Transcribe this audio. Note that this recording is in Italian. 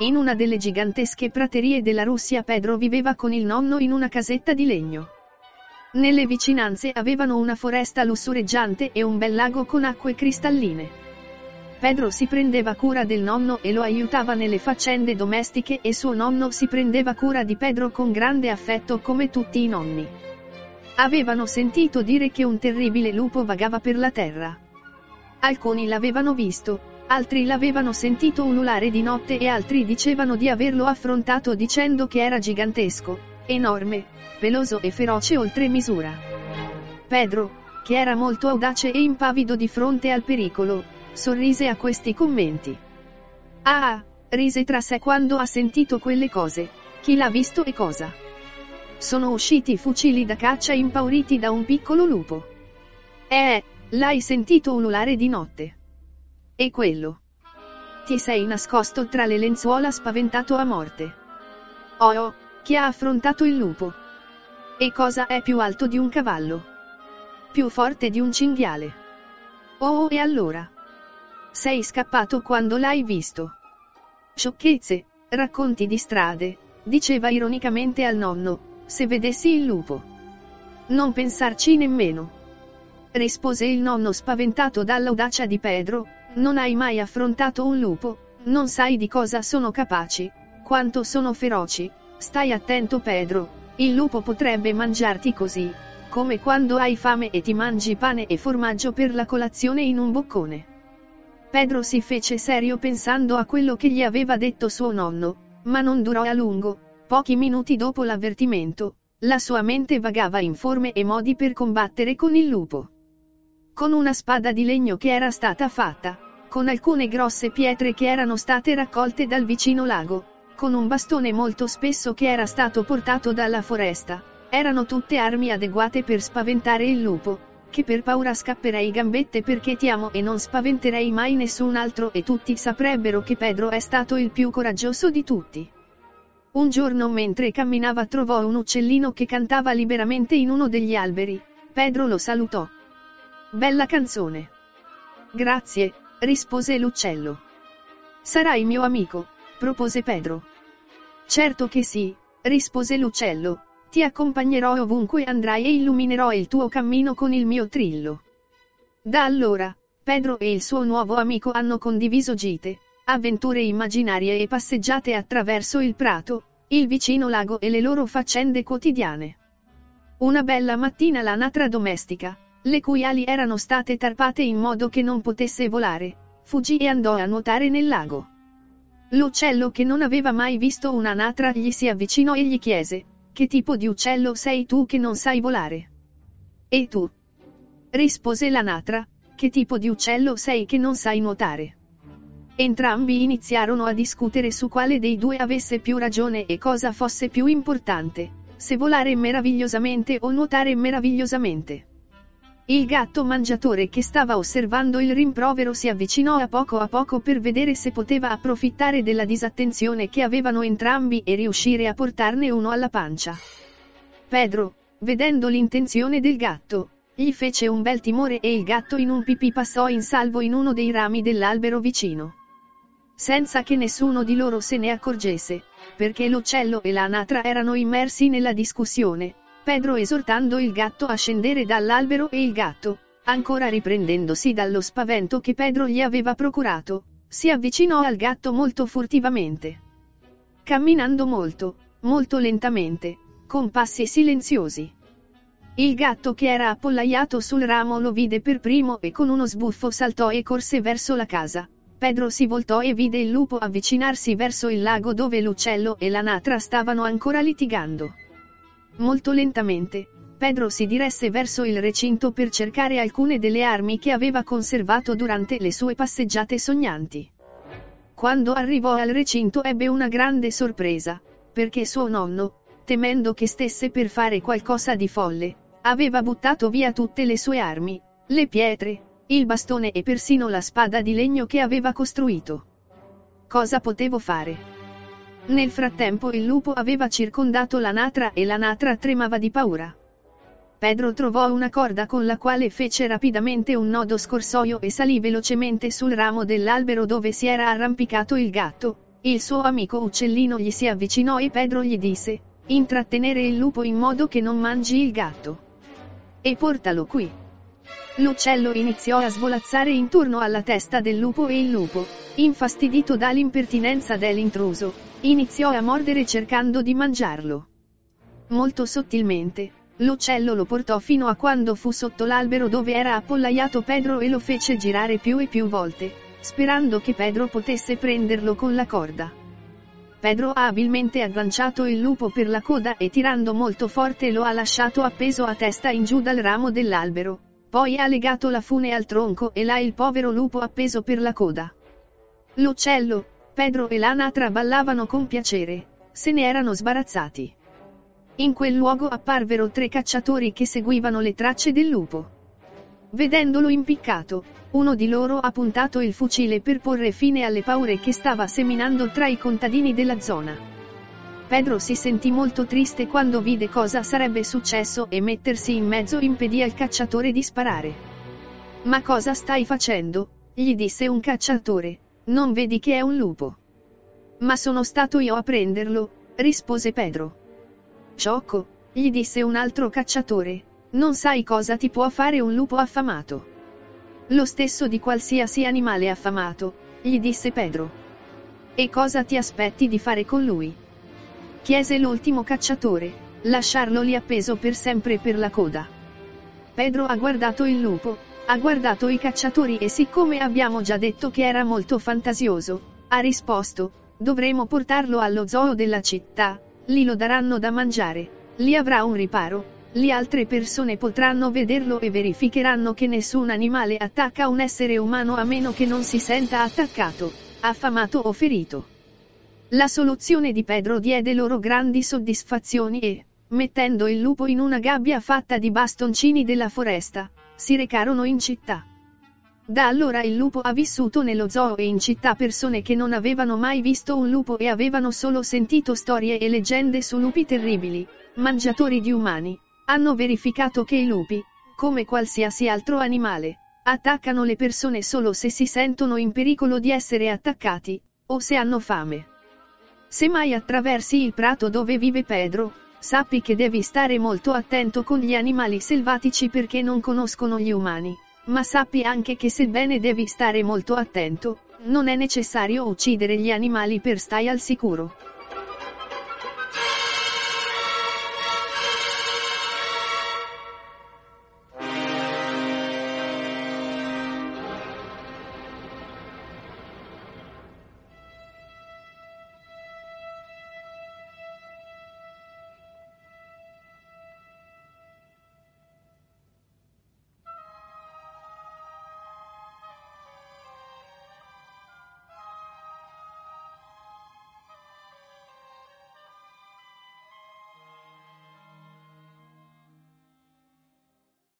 In una delle gigantesche praterie della Russia Pedro viveva con il nonno in una casetta di legno. Nelle vicinanze avevano una foresta lussureggiante e un bel lago con acque cristalline. Pedro si prendeva cura del nonno e lo aiutava nelle faccende domestiche e suo nonno si prendeva cura di Pedro con grande affetto come tutti i nonni. Avevano sentito dire che un terribile lupo vagava per la terra. Alcuni l'avevano visto, altri l'avevano sentito ululare di notte e altri dicevano di averlo affrontato dicendo che era gigantesco, enorme, peloso e feroce oltre misura. Pedro, che era molto audace e impavido di fronte al pericolo, sorrise a questi commenti. Ah, rise tra sé quando ha sentito quelle cose, chi l'ha visto e cosa? Sono usciti fucili da caccia impauriti da un piccolo lupo. Eh, l'hai sentito ululare di notte. E quello? Ti sei nascosto tra le lenzuola spaventato a morte. Oh, oh, chi ha affrontato il lupo? E cosa è più alto di un cavallo? Più forte di un cinghiale? Oh, oh, e allora? Sei scappato quando l'hai visto. Sciocchezze, racconti di strade, diceva ironicamente al nonno, se vedessi il lupo. Non pensarci nemmeno. Rispose il nonno spaventato dall'audacia di Pedro, non hai mai affrontato un lupo, non sai di cosa sono capaci, quanto sono feroci, stai attento Pedro, il lupo potrebbe mangiarti così, come quando hai fame e ti mangi pane e formaggio per la colazione in un boccone. Pedro si fece serio pensando a quello che gli aveva detto suo nonno, ma non durò a lungo, pochi minuti dopo l'avvertimento, la sua mente vagava in forme e modi per combattere con il lupo con una spada di legno che era stata fatta, con alcune grosse pietre che erano state raccolte dal vicino lago, con un bastone molto spesso che era stato portato dalla foresta, erano tutte armi adeguate per spaventare il lupo, che per paura scapperei gambette perché ti amo e non spaventerei mai nessun altro e tutti saprebbero che Pedro è stato il più coraggioso di tutti. Un giorno mentre camminava trovò un uccellino che cantava liberamente in uno degli alberi, Pedro lo salutò. Bella canzone. Grazie, rispose l'uccello. Sarai mio amico, propose Pedro. Certo che sì, rispose l'uccello, ti accompagnerò ovunque andrai e illuminerò il tuo cammino con il mio trillo. Da allora, Pedro e il suo nuovo amico hanno condiviso gite, avventure immaginarie e passeggiate attraverso il prato, il vicino lago e le loro faccende quotidiane. Una bella mattina l'anatra domestica, le cui ali erano state tarpate in modo che non potesse volare, fuggì e andò a nuotare nel lago. L'uccello che non aveva mai visto un'anatra gli si avvicinò e gli chiese, che tipo di uccello sei tu che non sai volare? E tu? Rispose l'anatra, che tipo di uccello sei che non sai nuotare? Entrambi iniziarono a discutere su quale dei due avesse più ragione e cosa fosse più importante, se volare meravigliosamente o nuotare meravigliosamente. Il gatto mangiatore che stava osservando il rimprovero si avvicinò a poco a poco per vedere se poteva approfittare della disattenzione che avevano entrambi e riuscire a portarne uno alla pancia. Pedro, vedendo l'intenzione del gatto, gli fece un bel timore e il gatto in un pipì passò in salvo in uno dei rami dell'albero vicino. Senza che nessuno di loro se ne accorgesse, perché l'uccello e l'anatra erano immersi nella discussione, Pedro esortando il gatto a scendere dall'albero e il gatto, ancora riprendendosi dallo spavento che Pedro gli aveva procurato, si avvicinò al gatto molto furtivamente. Camminando molto, molto lentamente, con passi silenziosi. Il gatto che era appollaiato sul ramo lo vide per primo e con uno sbuffo saltò e corse verso la casa. Pedro si voltò e vide il lupo avvicinarsi verso il lago dove l'uccello e l'anatra stavano ancora litigando. Molto lentamente, Pedro si diresse verso il recinto per cercare alcune delle armi che aveva conservato durante le sue passeggiate sognanti. Quando arrivò al recinto ebbe una grande sorpresa, perché suo nonno, temendo che stesse per fare qualcosa di folle, aveva buttato via tutte le sue armi, le pietre, il bastone e persino la spada di legno che aveva costruito. Cosa potevo fare? Nel frattempo il lupo aveva circondato l'anatra e l'anatra tremava di paura. Pedro trovò una corda con la quale fece rapidamente un nodo scorsoio e salì velocemente sul ramo dell'albero dove si era arrampicato il gatto, Il suo amico uccellino gli si avvicinò e Pedro gli disse, intrattenere il lupo in modo che non mangi il gatto. E portalo qui. L'uccello iniziò a svolazzare intorno alla testa del lupo e il lupo, infastidito dall'impertinenza dell'intruso, iniziò a mordere cercando di mangiarlo. Molto sottilmente, l'uccello lo portò fino a quando fu sotto l'albero dove era appollaiato Pedro e lo fece girare più e più volte, sperando che Pedro potesse prenderlo con la corda. Pedro ha abilmente agganciato il lupo per la coda e tirando molto forte lo ha lasciato appeso a testa in giù dal ramo dell'albero, poi ha legato la fune al tronco e là il povero lupo appeso per la coda. L'uccello, Pedro e l'anatra ballavano con piacere, se ne erano sbarazzati. In quel luogo apparvero tre cacciatori che seguivano le tracce del lupo. Vedendolo impiccato, uno di loro ha puntato il fucile per porre fine alle paure che stava seminando tra i contadini della zona. Pedro si sentì molto triste quando vide cosa sarebbe successo e mettersi in mezzo impedì al cacciatore di sparare. Ma cosa stai facendo? gli disse un cacciatore, non vedi che è un lupo. Ma sono stato io a prenderlo, rispose Pedro. Ciocco, gli disse un altro cacciatore, non sai cosa ti può fare un lupo affamato. Lo stesso di qualsiasi animale affamato, gli disse Pedro. E cosa ti aspetti di fare con lui? Chiese l'ultimo cacciatore, lasciarlo lì appeso per sempre per la coda. Pedro ha guardato il lupo, ha guardato i cacciatori e siccome abbiamo già detto che era molto fantasioso, ha risposto, dovremo portarlo allo zoo della città, lì lo daranno da mangiare, lì avrà un riparo, le altre persone potranno vederlo e verificheranno che nessun animale attacca un essere umano a meno che non si senta attaccato, affamato o ferito. La soluzione di Pedro diede loro grandi soddisfazioni e, mettendo il lupo in una gabbia fatta di bastoncini della foresta, si recarono in città. Da allora il lupo ha vissuto nello zoo e in città persone che non avevano mai visto un lupo e avevano solo sentito storie e leggende su lupi terribili, mangiatori di umani, hanno verificato che i lupi, come qualsiasi altro animale, attaccano le persone solo se si sentono in pericolo di essere attaccati, o se hanno fame. Se mai attraversi il prato dove vive Pedro, sappi che devi stare molto attento con gli animali selvatici perché non conoscono gli umani, ma sappi anche che sebbene devi stare molto attento, non è necessario uccidere gli animali per stai al sicuro.